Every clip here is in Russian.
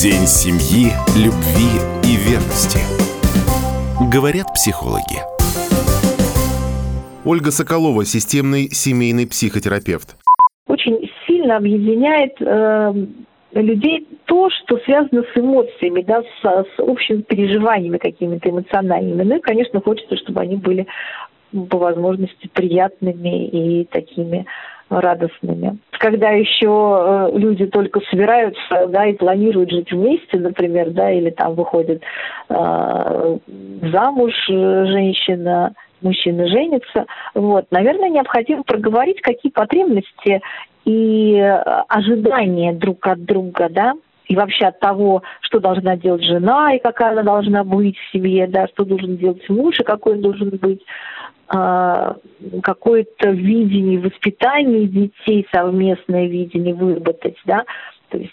День семьи, любви и верности. Говорят психологи. Ольга Соколова, системный семейный психотерапевт. Очень сильно объединяет э, людей то, что связано с эмоциями, да, с, с общими переживаниями какими-то эмоциональными. Ну и, конечно, хочется, чтобы они были по возможности приятными и такими радостными. Когда еще э, люди только собираются, да, и планируют жить вместе, например, да, или там выходит э, замуж женщина, мужчина женится, вот, наверное, необходимо проговорить, какие потребности и ожидания друг от друга, да, и вообще от того, что должна делать жена и какая она должна быть в семье, да, что должен делать муж и какой он должен быть, какое-то видение воспитания детей, совместное видение выработать, да, то есть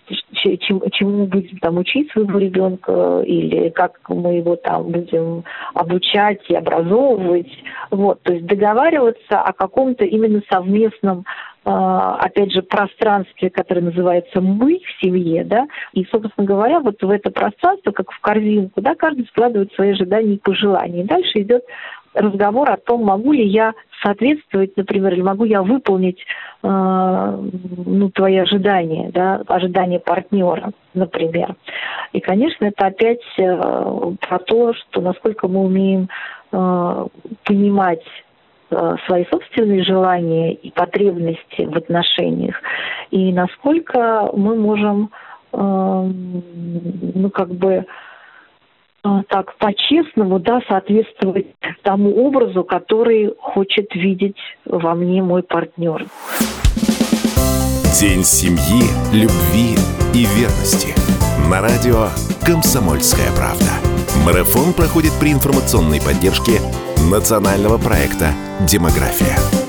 чему, чему будем там учить своего ребенка или как мы его там будем обучать и образовывать. Вот, то есть договариваться о каком-то именно совместном а, опять же, пространстве, которое называется «мы» в семье, да, и, собственно говоря, вот в это пространство, как в корзинку, да, каждый складывает свои ожидания и пожелания. И дальше идет разговор о том, могу ли я соответствовать, например, или могу я выполнить э, ну, твои ожидания, да, ожидания партнера, например. И, конечно, это опять э, про то, что насколько мы умеем э, понимать э, свои собственные желания и потребности в отношениях, и насколько мы можем, э, ну, как бы, так по-честному, да, соответствовать тому образу, который хочет видеть во мне мой партнер. День семьи, любви и верности. На радио «Комсомольская правда». Марафон проходит при информационной поддержке национального проекта «Демография».